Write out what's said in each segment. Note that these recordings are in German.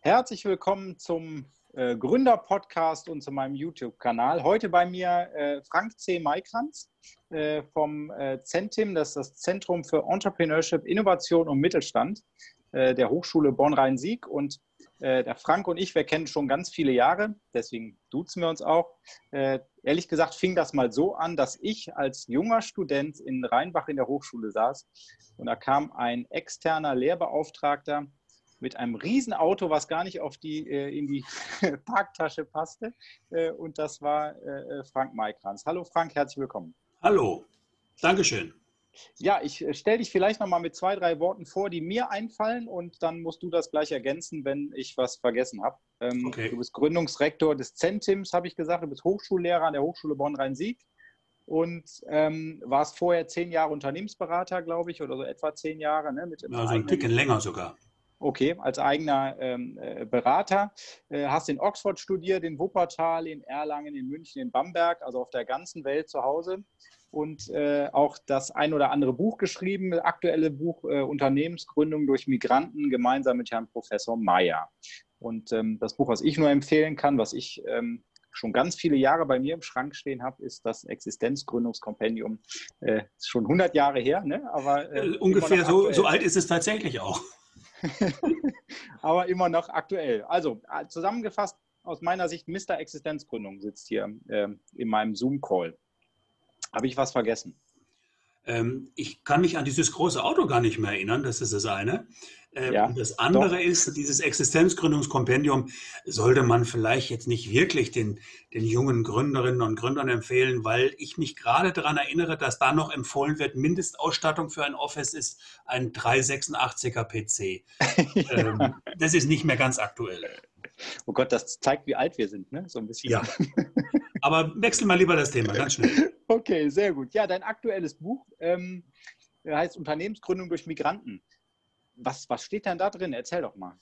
Herzlich willkommen zum äh, Gründer-Podcast und zu meinem YouTube-Kanal. Heute bei mir äh, Frank C. Maikranz äh, vom äh, CENTIM, das ist das Zentrum für Entrepreneurship, Innovation und Mittelstand äh, der Hochschule Bonn-Rhein-Sieg. Und äh, der Frank und ich, wir kennen schon ganz viele Jahre, deswegen duzen wir uns auch. Ehrlich gesagt fing das mal so an, dass ich als junger Student in Rheinbach in der Hochschule saß und da kam ein externer Lehrbeauftragter mit einem Riesenauto, was gar nicht auf die, äh, in die Parktasche passte. Äh, und das war äh, Frank Maikranz. Hallo Frank, herzlich willkommen. Hallo, Dankeschön. Ja, ich stelle dich vielleicht noch mal mit zwei, drei Worten vor, die mir einfallen und dann musst du das gleich ergänzen, wenn ich was vergessen habe. Ähm, okay. Du bist Gründungsrektor des Zentims, habe ich gesagt. Du bist Hochschullehrer an der Hochschule Bonn-Rhein-Sieg und ähm, warst vorher zehn Jahre Unternehmensberater, glaube ich, oder so etwa zehn Jahre. Ne, mit also ein Ticken länger sogar. Okay, als eigener ähm, äh, Berater. Äh, hast in Oxford studiert, in Wuppertal, in Erlangen, in München, in Bamberg, also auf der ganzen Welt zu Hause. Und äh, auch das ein oder andere Buch geschrieben, aktuelle Buch äh, Unternehmensgründung durch Migranten gemeinsam mit Herrn Professor Meyer. Und ähm, das Buch, was ich nur empfehlen kann, was ich ähm, schon ganz viele Jahre bei mir im Schrank stehen habe, ist das Existenzgründungskompendium. Äh, ist schon 100 Jahre her, ne? aber äh, ungefähr so, so alt ist es tatsächlich auch. aber immer noch aktuell. Also äh, zusammengefasst, aus meiner Sicht, Mr. Existenzgründung sitzt hier äh, in meinem Zoom-Call. Habe ich was vergessen? Ähm, ich kann mich an dieses große Auto gar nicht mehr erinnern, das ist das eine. Ähm, ja, das andere doch. ist, dieses Existenzgründungskompendium sollte man vielleicht jetzt nicht wirklich den, den jungen Gründerinnen und Gründern empfehlen, weil ich mich gerade daran erinnere, dass da noch empfohlen wird, Mindestausstattung für ein Office ist ein 386er PC. ähm, das ist nicht mehr ganz aktuell. Oh Gott, das zeigt, wie alt wir sind, ne? So ein bisschen. Ja. Aber wechsel mal lieber das Thema, ganz schnell. Okay, sehr gut. Ja, dein aktuelles Buch ähm, heißt Unternehmensgründung durch Migranten. Was, was steht denn da drin? Erzähl doch mal.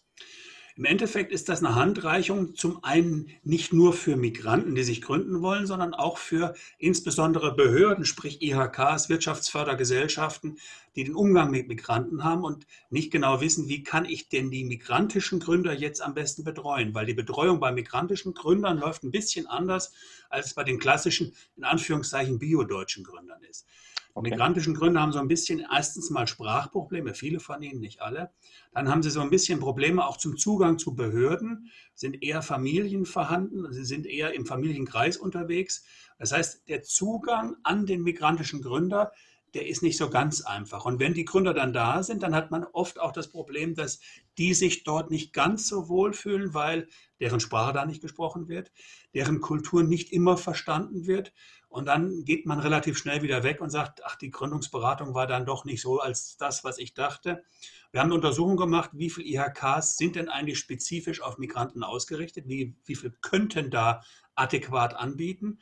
Im Endeffekt ist das eine Handreichung zum einen nicht nur für Migranten, die sich gründen wollen, sondern auch für insbesondere Behörden, sprich IHKs, Wirtschaftsfördergesellschaften, die den Umgang mit Migranten haben und nicht genau wissen, wie kann ich denn die migrantischen Gründer jetzt am besten betreuen, weil die Betreuung bei migrantischen Gründern läuft ein bisschen anders, als es bei den klassischen, in Anführungszeichen, biodeutschen Gründern ist. Okay. Migrantischen Gründer haben so ein bisschen erstens mal Sprachprobleme, viele von ihnen, nicht alle. Dann haben sie so ein bisschen Probleme auch zum Zugang zu Behörden, sind eher Familien vorhanden, sie sind eher im Familienkreis unterwegs. Das heißt, der Zugang an den migrantischen Gründer, der ist nicht so ganz einfach. Und wenn die Gründer dann da sind, dann hat man oft auch das Problem, dass die sich dort nicht ganz so wohl fühlen, weil deren Sprache da nicht gesprochen wird, deren Kultur nicht immer verstanden wird und dann geht man relativ schnell wieder weg und sagt, ach, die Gründungsberatung war dann doch nicht so als das, was ich dachte. Wir haben eine Untersuchung gemacht, wie viele IHKs sind denn eigentlich spezifisch auf Migranten ausgerichtet? Wie, wie viel könnten da adäquat anbieten?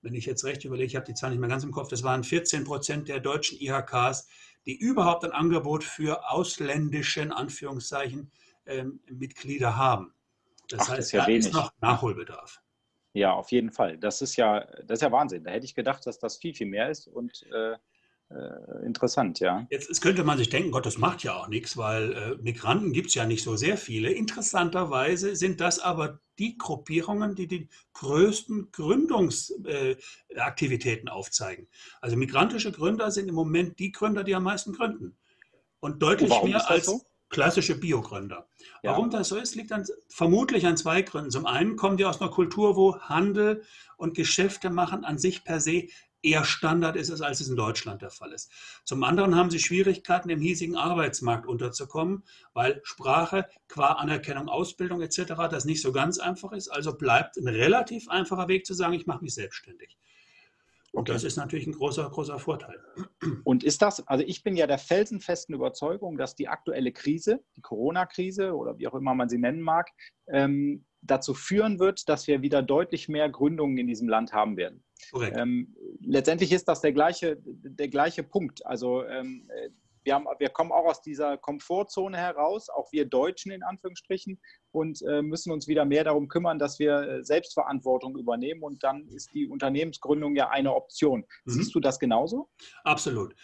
Wenn ich jetzt recht überlege, ich habe die Zahl nicht mehr ganz im Kopf, das waren 14 Prozent der deutschen IHKs, die überhaupt ein Angebot für ausländischen Anführungszeichen ähm, Mitglieder haben. Das Ach, heißt, das ist ja da wenig. ist noch Nachholbedarf. Ja, auf jeden Fall. Das ist ja, das ist ja Wahnsinn. Da hätte ich gedacht, dass das viel, viel mehr ist und äh, äh, interessant, ja. Jetzt, könnte man sich denken, Gott, das macht ja auch nichts, weil äh, Migranten gibt es ja nicht so sehr viele. Interessanterweise sind das aber die Gruppierungen, die die größten Gründungsaktivitäten äh, aufzeigen. Also migrantische Gründer sind im Moment die Gründer, die am meisten gründen. Und deutlich mehr als. So? Klassische Biogründer. Ja. Warum das so ist, liegt dann vermutlich an zwei Gründen. Zum einen kommen die aus einer Kultur, wo Handel und Geschäfte machen an sich per se eher Standard ist, als es in Deutschland der Fall ist. Zum anderen haben sie Schwierigkeiten, im hiesigen Arbeitsmarkt unterzukommen, weil Sprache qua Anerkennung, Ausbildung etc. das nicht so ganz einfach ist. Also bleibt ein relativ einfacher Weg zu sagen, ich mache mich selbstständig. Und okay. das ist natürlich ein großer, großer Vorteil. Und ist das, also ich bin ja der felsenfesten Überzeugung, dass die aktuelle Krise, die Corona-Krise oder wie auch immer man sie nennen mag, ähm, dazu führen wird, dass wir wieder deutlich mehr Gründungen in diesem Land haben werden. Ähm, letztendlich ist das der gleiche, der gleiche Punkt. Also ähm, wir, haben, wir kommen auch aus dieser Komfortzone heraus, auch wir Deutschen in Anführungsstrichen, und äh, müssen uns wieder mehr darum kümmern, dass wir äh, Selbstverantwortung übernehmen. Und dann ist die Unternehmensgründung ja eine Option. Mhm. Siehst du das genauso? Absolut.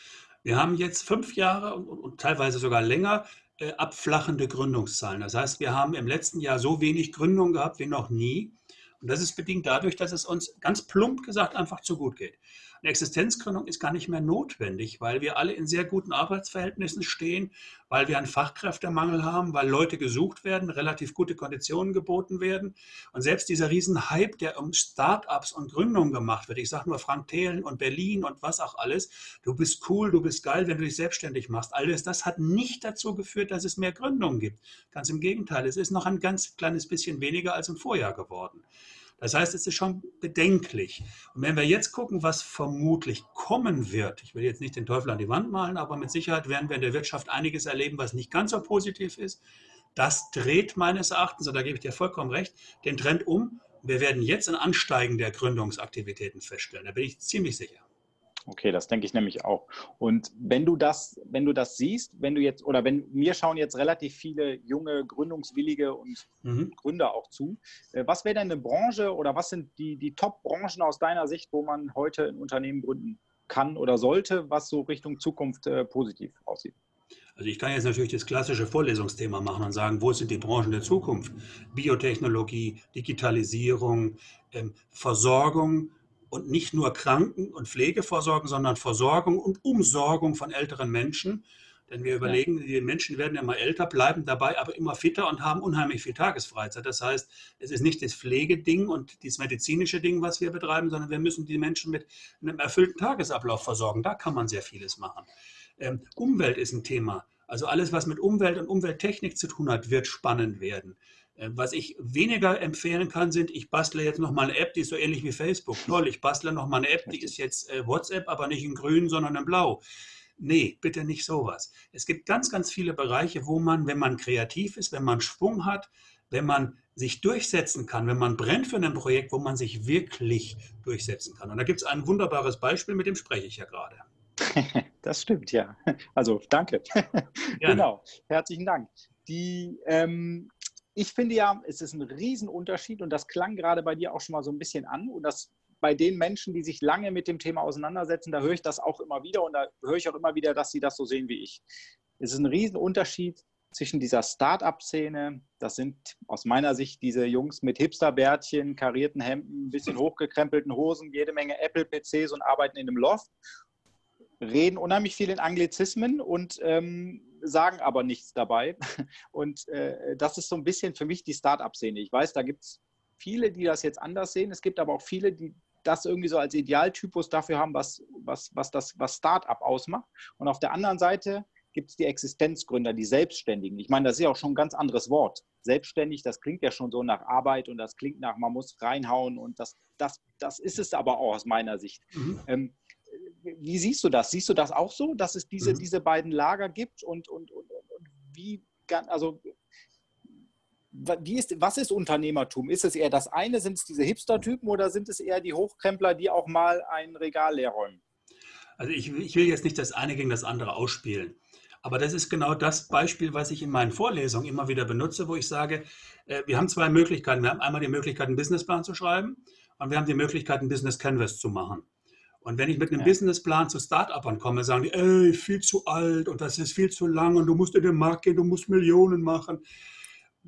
Wir haben jetzt fünf Jahre und, und teilweise sogar länger äh, abflachende Gründungszahlen. Das heißt, wir haben im letzten Jahr so wenig Gründungen gehabt wie noch nie. Und das ist bedingt dadurch, dass es uns ganz plump gesagt einfach zu gut geht. Eine Existenzgründung ist gar nicht mehr notwendig, weil wir alle in sehr guten Arbeitsverhältnissen stehen, weil wir einen Fachkräftemangel haben, weil Leute gesucht werden, relativ gute Konditionen geboten werden. Und selbst dieser Riesenhype, der um Start-ups und Gründungen gemacht wird, ich sage nur Frank Thelen und Berlin und was auch alles, du bist cool, du bist geil, wenn du dich selbstständig machst. Alles das hat nicht dazu geführt, dass es mehr Gründungen gibt. Ganz im Gegenteil, es ist noch ein ganz kleines bisschen weniger als im Vorjahr geworden. Das heißt, es ist schon bedenklich. Und wenn wir jetzt gucken, was vermutlich kommen wird, ich will jetzt nicht den Teufel an die Wand malen, aber mit Sicherheit werden wir in der Wirtschaft einiges erleben, was nicht ganz so positiv ist. Das dreht meines Erachtens, und da gebe ich dir vollkommen recht, den Trend um. Wir werden jetzt ein Ansteigen der Gründungsaktivitäten feststellen. Da bin ich ziemlich sicher. Okay, das denke ich nämlich auch. Und wenn du das, wenn du das siehst, wenn du jetzt, oder wenn mir schauen jetzt relativ viele junge, gründungswillige und mhm. Gründer auch zu, äh, was wäre denn eine Branche oder was sind die, die Top-Branchen aus deiner Sicht, wo man heute ein Unternehmen gründen kann oder sollte, was so Richtung Zukunft äh, positiv aussieht? Also ich kann jetzt natürlich das klassische Vorlesungsthema machen und sagen, wo sind die Branchen der Zukunft? Biotechnologie, Digitalisierung, ähm, Versorgung, und nicht nur Kranken- und Pflegeversorgung, sondern Versorgung und Umsorgung von älteren Menschen. Denn wir überlegen, die Menschen werden immer älter, bleiben dabei aber immer fitter und haben unheimlich viel Tagesfreizeit. Das heißt, es ist nicht das Pflegeding und das medizinische Ding, was wir betreiben, sondern wir müssen die Menschen mit einem erfüllten Tagesablauf versorgen. Da kann man sehr vieles machen. Ähm, Umwelt ist ein Thema. Also alles, was mit Umwelt und Umwelttechnik zu tun hat, wird spannend werden. Äh, was ich weniger empfehlen kann, sind, ich bastle jetzt noch mal eine App, die ist so ähnlich wie Facebook. Toll, ich bastle noch mal eine App, die ist jetzt äh, WhatsApp, aber nicht in grün, sondern in blau. Nee, bitte nicht sowas. Es gibt ganz, ganz viele Bereiche, wo man, wenn man kreativ ist, wenn man Schwung hat, wenn man sich durchsetzen kann, wenn man brennt für ein Projekt, wo man sich wirklich durchsetzen kann. Und da gibt es ein wunderbares Beispiel, mit dem spreche ich ja gerade. Das stimmt, ja. Also danke. Genau, herzlichen Dank. Die, ähm, ich finde ja, es ist ein Riesenunterschied und das klang gerade bei dir auch schon mal so ein bisschen an und das bei den Menschen, die sich lange mit dem Thema auseinandersetzen, da höre ich das auch immer wieder und da höre ich auch immer wieder, dass sie das so sehen wie ich. Es ist ein Riesenunterschied zwischen dieser Start-up-Szene, das sind aus meiner Sicht diese Jungs mit Hipsterbärtchen, karierten Hemden, ein bisschen hochgekrempelten Hosen, jede Menge Apple-PCs und arbeiten in einem Loft, reden unheimlich viel in Anglizismen und ähm, sagen aber nichts dabei. Und äh, das ist so ein bisschen für mich die Start-up-Szene. Ich weiß, da gibt es viele, die das jetzt anders sehen. Es gibt aber auch viele, die das irgendwie so als Idealtypus dafür haben, was, was, was das was Start-up ausmacht. Und auf der anderen Seite gibt es die Existenzgründer, die Selbstständigen. Ich meine, das ist ja auch schon ein ganz anderes Wort. Selbstständig, das klingt ja schon so nach Arbeit und das klingt nach, man muss reinhauen und das, das, das ist es aber auch aus meiner Sicht. Mhm. Ähm, wie siehst du das? Siehst du das auch so, dass es diese, mhm. diese beiden Lager gibt und, und, und, und wie, also wie ist, was ist Unternehmertum? Ist es eher das eine, sind es diese Hipster-Typen oder sind es eher die Hochkrempler, die auch mal ein Regal leer räumen? Also ich, ich, will jetzt nicht das eine gegen das andere ausspielen. Aber das ist genau das Beispiel, was ich in meinen Vorlesungen immer wieder benutze, wo ich sage, äh, wir haben zwei Möglichkeiten. Wir haben einmal die Möglichkeit, einen Businessplan zu schreiben und wir haben die Möglichkeit, einen Business Canvas zu machen. Und wenn ich mit einem ja. Businessplan zu Start-upern komme, sagen die, ey, viel zu alt und das ist viel zu lang und du musst in den Markt gehen, du musst Millionen machen.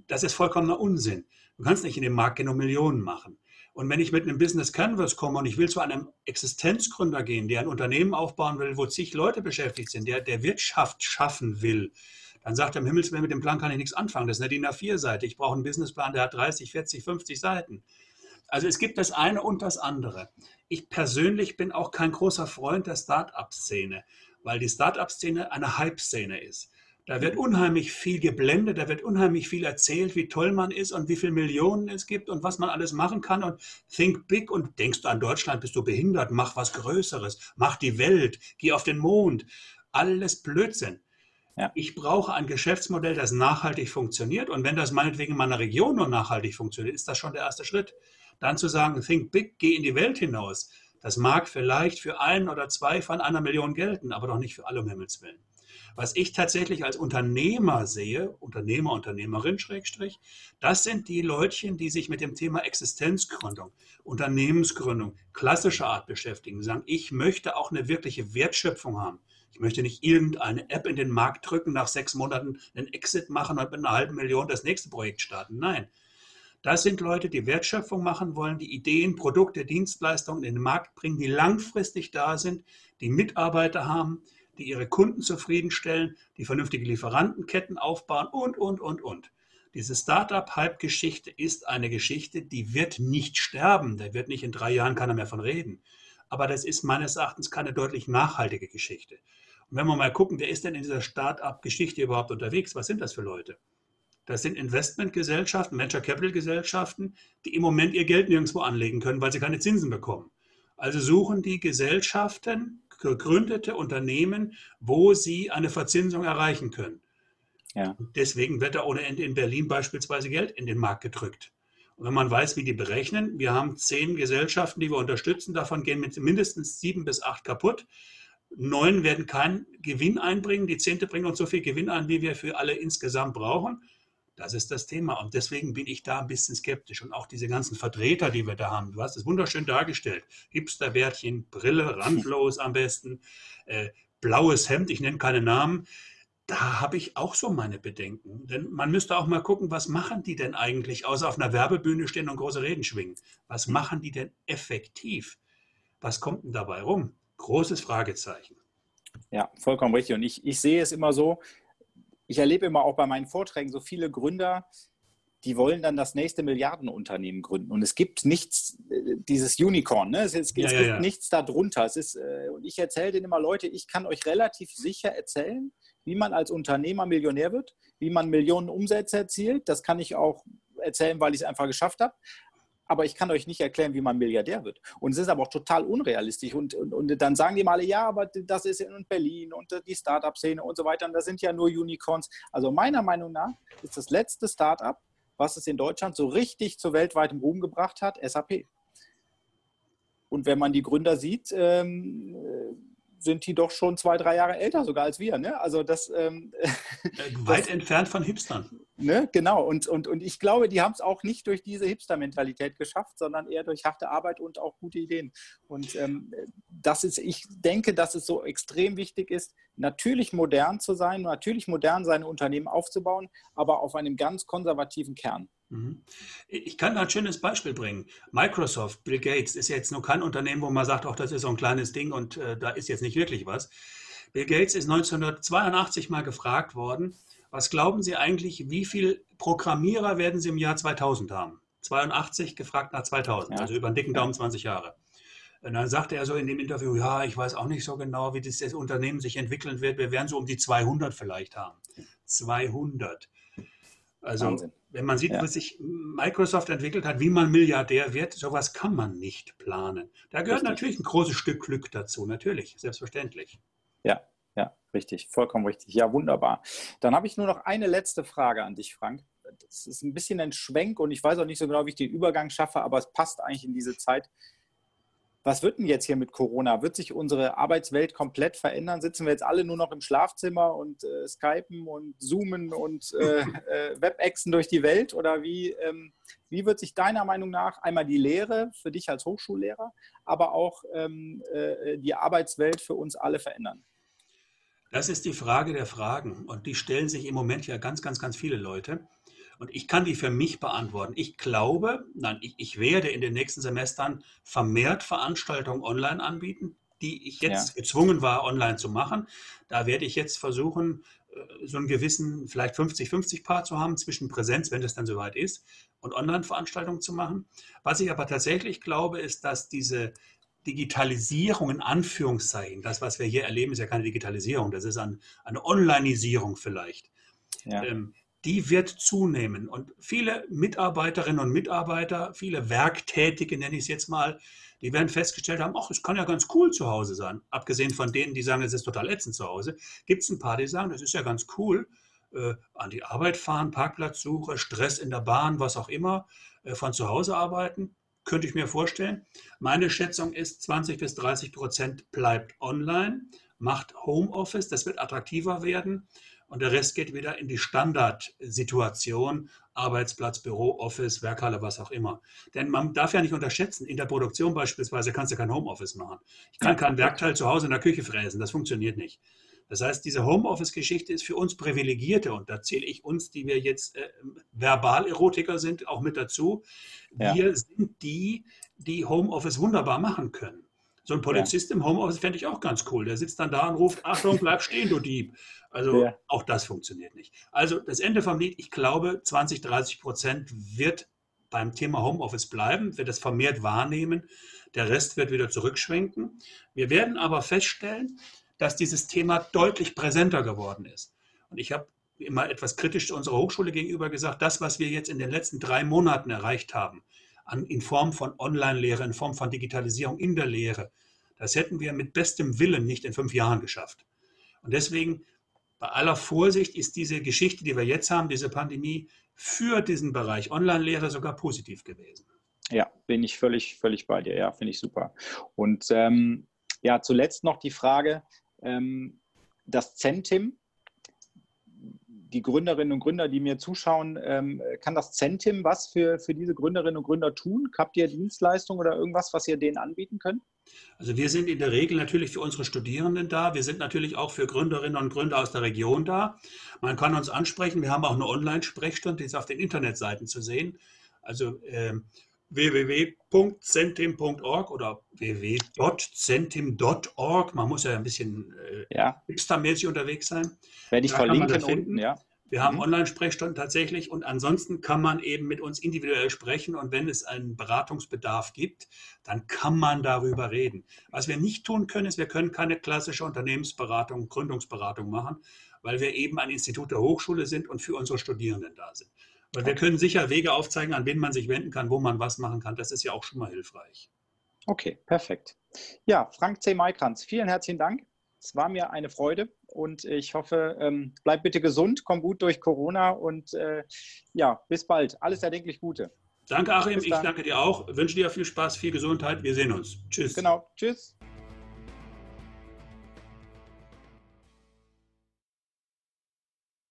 Das ist vollkommener Unsinn. Du kannst nicht in den Markt gehen und Millionen machen. Und wenn ich mit einem Business Canvas komme und ich will zu einem Existenzgründer gehen, der ein Unternehmen aufbauen will, wo zig Leute beschäftigt sind, der, der Wirtschaft schaffen will, dann sagt er, im Himmelswillen, mit dem Plan kann ich nichts anfangen. Das ist eine DIN A4-Seite. Ich brauche einen Businessplan, der hat 30, 40, 50 Seiten. Also es gibt das eine und das andere. Ich persönlich bin auch kein großer Freund der Start-up-Szene, weil die Start-up-Szene eine Hype-Szene ist. Da wird unheimlich viel geblendet, da wird unheimlich viel erzählt, wie toll man ist und wie viele Millionen es gibt und was man alles machen kann. Und think big und denkst du an Deutschland, bist du behindert, mach was Größeres, mach die Welt, geh auf den Mond. Alles Blödsinn. Ja. Ich brauche ein Geschäftsmodell, das nachhaltig funktioniert. Und wenn das meinetwegen in meiner Region nur nachhaltig funktioniert, ist das schon der erste Schritt. Dann zu sagen, think big, geh in die Welt hinaus. Das mag vielleicht für einen oder zwei von einer Million gelten, aber doch nicht für alle um Himmels Willen. Was ich tatsächlich als Unternehmer sehe, Unternehmer, Unternehmerin, Schrägstrich, das sind die Leutchen, die sich mit dem Thema Existenzgründung, Unternehmensgründung, klassischer Art beschäftigen, sagen, ich möchte auch eine wirkliche Wertschöpfung haben. Ich möchte nicht irgendeine App in den Markt drücken, nach sechs Monaten einen Exit machen und mit einer halben Million das nächste Projekt starten. Nein. Das sind Leute, die Wertschöpfung machen wollen, die Ideen, Produkte, Dienstleistungen in den Markt bringen, die langfristig da sind, die Mitarbeiter haben, die ihre Kunden zufriedenstellen, die vernünftige Lieferantenketten aufbauen und, und, und, und. Diese Startup-Hype-Geschichte ist eine Geschichte, die wird nicht sterben. Da wird nicht in drei Jahren keiner mehr von reden. Aber das ist meines Erachtens keine deutlich nachhaltige Geschichte. Und wenn wir mal gucken, wer ist denn in dieser Start-up-Geschichte überhaupt unterwegs? Was sind das für Leute? Das sind Investmentgesellschaften, Venture Capital Gesellschaften, die im Moment ihr Geld nirgendwo anlegen können, weil sie keine Zinsen bekommen. Also suchen die Gesellschaften gegründete Unternehmen, wo sie eine Verzinsung erreichen können. Ja. Deswegen wird da ohne Ende in Berlin beispielsweise Geld in den Markt gedrückt. Und wenn man weiß, wie die berechnen, wir haben zehn Gesellschaften, die wir unterstützen, davon gehen mindestens sieben bis acht kaputt. Neun werden keinen Gewinn einbringen, die zehnte bringt uns so viel Gewinn ein, wie wir für alle insgesamt brauchen. Das ist das Thema. Und deswegen bin ich da ein bisschen skeptisch. Und auch diese ganzen Vertreter, die wir da haben. Du hast es wunderschön dargestellt. Hipsterbärtchen, Brille, randlos am besten, äh, blaues Hemd, ich nenne keine Namen. Da habe ich auch so meine Bedenken. Denn man müsste auch mal gucken, was machen die denn eigentlich, außer auf einer Werbebühne stehen und große Reden schwingen. Was machen die denn effektiv? Was kommt denn dabei rum? Großes Fragezeichen. Ja, vollkommen richtig. Und ich, ich sehe es immer so, ich erlebe immer auch bei meinen Vorträgen so viele Gründer, die wollen dann das nächste Milliardenunternehmen gründen. Und es gibt nichts, äh, dieses Unicorn, ne? es, es, ja, es ja, gibt ja. nichts darunter. Es ist, äh, und ich erzähle denen immer, Leute, ich kann euch relativ sicher erzählen, wie man als Unternehmer Millionär wird, wie man Millionen Umsätze erzielt. Das kann ich auch erzählen, weil ich es einfach geschafft habe aber ich kann euch nicht erklären, wie man Milliardär wird. Und es ist aber auch total unrealistisch. Und, und, und dann sagen die mal, ja, aber das ist in Berlin und die Startup-Szene und so weiter. Und das sind ja nur Unicorns. Also meiner Meinung nach ist das letzte Startup, was es in Deutschland so richtig zu weltweitem Ruhm gebracht hat, SAP. Und wenn man die Gründer sieht, ähm, sind die doch schon zwei, drei Jahre älter sogar als wir. Ne? Also das, ähm, äh, Weit das, entfernt von Hipstern. Ne? Genau. Und, und, und ich glaube, die haben es auch nicht durch diese Hipster-Mentalität geschafft, sondern eher durch harte Arbeit und auch gute Ideen. Und ähm, das ist, ich denke, dass es so extrem wichtig ist, natürlich modern zu sein, natürlich modern seine Unternehmen aufzubauen, aber auf einem ganz konservativen Kern. Mhm. Ich kann da ein schönes Beispiel bringen. Microsoft, Bill Gates ist jetzt nur kein Unternehmen, wo man sagt, auch das ist so ein kleines Ding und äh, da ist jetzt nicht wirklich was. Bill Gates ist 1982 mal gefragt worden, was glauben Sie eigentlich, wie viele Programmierer werden Sie im Jahr 2000 haben? 82 gefragt nach 2000, ja. also über einen dicken Daumen 20 Jahre. Und dann sagte er so in dem Interview, ja, ich weiß auch nicht so genau, wie das, das Unternehmen sich entwickeln wird. Wir werden so um die 200 vielleicht haben. 200. Also Wahnsinn. wenn man sieht, ja. was sich Microsoft entwickelt hat, wie man Milliardär wird, sowas kann man nicht planen. Da gehört richtig. natürlich ein großes Stück Glück dazu, natürlich, selbstverständlich. Ja, ja, richtig, vollkommen richtig. Ja, wunderbar. Dann habe ich nur noch eine letzte Frage an dich, Frank. Das ist ein bisschen ein Schwenk und ich weiß auch nicht so genau, wie ich den Übergang schaffe, aber es passt eigentlich in diese Zeit was wird denn jetzt hier mit Corona? Wird sich unsere Arbeitswelt komplett verändern? Sitzen wir jetzt alle nur noch im Schlafzimmer und äh, skypen und zoomen und äh, äh, Webexen durch die Welt? Oder wie, ähm, wie wird sich deiner Meinung nach einmal die Lehre für dich als Hochschullehrer, aber auch ähm, äh, die Arbeitswelt für uns alle verändern? Das ist die Frage der Fragen und die stellen sich im Moment ja ganz, ganz, ganz viele Leute. Und ich kann die für mich beantworten. Ich glaube, nein, ich, ich werde in den nächsten Semestern vermehrt Veranstaltungen online anbieten, die ich jetzt ja. gezwungen war, online zu machen. Da werde ich jetzt versuchen, äh, so einen gewissen, vielleicht 50-50 Paar zu haben zwischen Präsenz, wenn das dann soweit ist, und Online-Veranstaltungen zu machen. Was ich aber tatsächlich glaube, ist, dass diese Digitalisierung in Anführungszeichen, das, was wir hier erleben, ist ja keine Digitalisierung, das ist ein, eine Onlineisierung vielleicht. Ja. Ähm, die wird zunehmen. Und viele Mitarbeiterinnen und Mitarbeiter, viele Werktätige, nenne ich es jetzt mal, die werden festgestellt haben, ach, es kann ja ganz cool zu Hause sein. Abgesehen von denen, die sagen, es ist total ätzend zu Hause, gibt es ein paar, die sagen, das ist ja ganz cool. Äh, an die Arbeit fahren, Parkplatzsuche, Stress in der Bahn, was auch immer, äh, von zu Hause arbeiten, könnte ich mir vorstellen. Meine Schätzung ist, 20 bis 30 Prozent bleibt online, macht Homeoffice, das wird attraktiver werden und der Rest geht wieder in die Standardsituation, Arbeitsplatz, Büro, Office, Werkhalle, was auch immer. Denn man darf ja nicht unterschätzen, in der Produktion beispielsweise kannst du kein Homeoffice machen. Ich kann kein Werkteil zu Hause in der Küche fräsen, das funktioniert nicht. Das heißt, diese Homeoffice-Geschichte ist für uns Privilegierte und da zähle ich uns, die wir jetzt äh, Verbalerotiker sind, auch mit dazu. Wir ja. sind die, die Homeoffice wunderbar machen können. So ein Polizist ja. im Homeoffice fände ich auch ganz cool. Der sitzt dann da und ruft, Achtung, bleib stehen, du Dieb. Also ja. auch das funktioniert nicht. Also das Ende vom Lied, ich glaube, 20, 30 Prozent wird beim Thema Homeoffice bleiben, wird es vermehrt wahrnehmen. Der Rest wird wieder zurückschwenken. Wir werden aber feststellen, dass dieses Thema deutlich präsenter geworden ist. Und ich habe immer etwas kritisch unserer Hochschule gegenüber gesagt, das, was wir jetzt in den letzten drei Monaten erreicht haben, an, in Form von Online-Lehre, in Form von Digitalisierung in der Lehre. Das hätten wir mit bestem Willen nicht in fünf Jahren geschafft. Und deswegen, bei aller Vorsicht, ist diese Geschichte, die wir jetzt haben, diese Pandemie, für diesen Bereich Online-Lehre sogar positiv gewesen. Ja, bin ich völlig, völlig bei dir. Ja, finde ich super. Und ähm, ja, zuletzt noch die Frage, ähm, das Centim, die Gründerinnen und Gründer, die mir zuschauen, ähm, kann das Centim was für, für diese Gründerinnen und Gründer tun? Habt ihr Dienstleistungen oder irgendwas, was ihr denen anbieten könnt? Also wir sind in der Regel natürlich für unsere Studierenden da. Wir sind natürlich auch für Gründerinnen und Gründer aus der Region da. Man kann uns ansprechen. Wir haben auch eine Online-Sprechstunde, die ist auf den Internetseiten zu sehen. Also äh, www.centim.org oder www.centim.org. Man muss ja ein bisschen äh, ja. unterwegs sein. Werde ich da verlinken unten, ja. Wir haben mhm. Online-Sprechstunden tatsächlich und ansonsten kann man eben mit uns individuell sprechen und wenn es einen Beratungsbedarf gibt, dann kann man darüber reden. Was wir nicht tun können, ist, wir können keine klassische Unternehmensberatung, Gründungsberatung machen, weil wir eben ein Institut der Hochschule sind und für unsere Studierenden da sind. Weil wir können sicher Wege aufzeigen, an wen man sich wenden kann, wo man was machen kann. Das ist ja auch schon mal hilfreich. Okay, perfekt. Ja, Frank C. Maikranz, vielen herzlichen Dank. Es war mir eine Freude und ich hoffe, ähm, bleib bitte gesund, komm gut durch Corona und äh, ja, bis bald. Alles erdenklich Gute. Danke, Achim. Ich danke dir auch. Wünsche dir viel Spaß, viel Gesundheit. Wir sehen uns. Tschüss. Genau. Tschüss.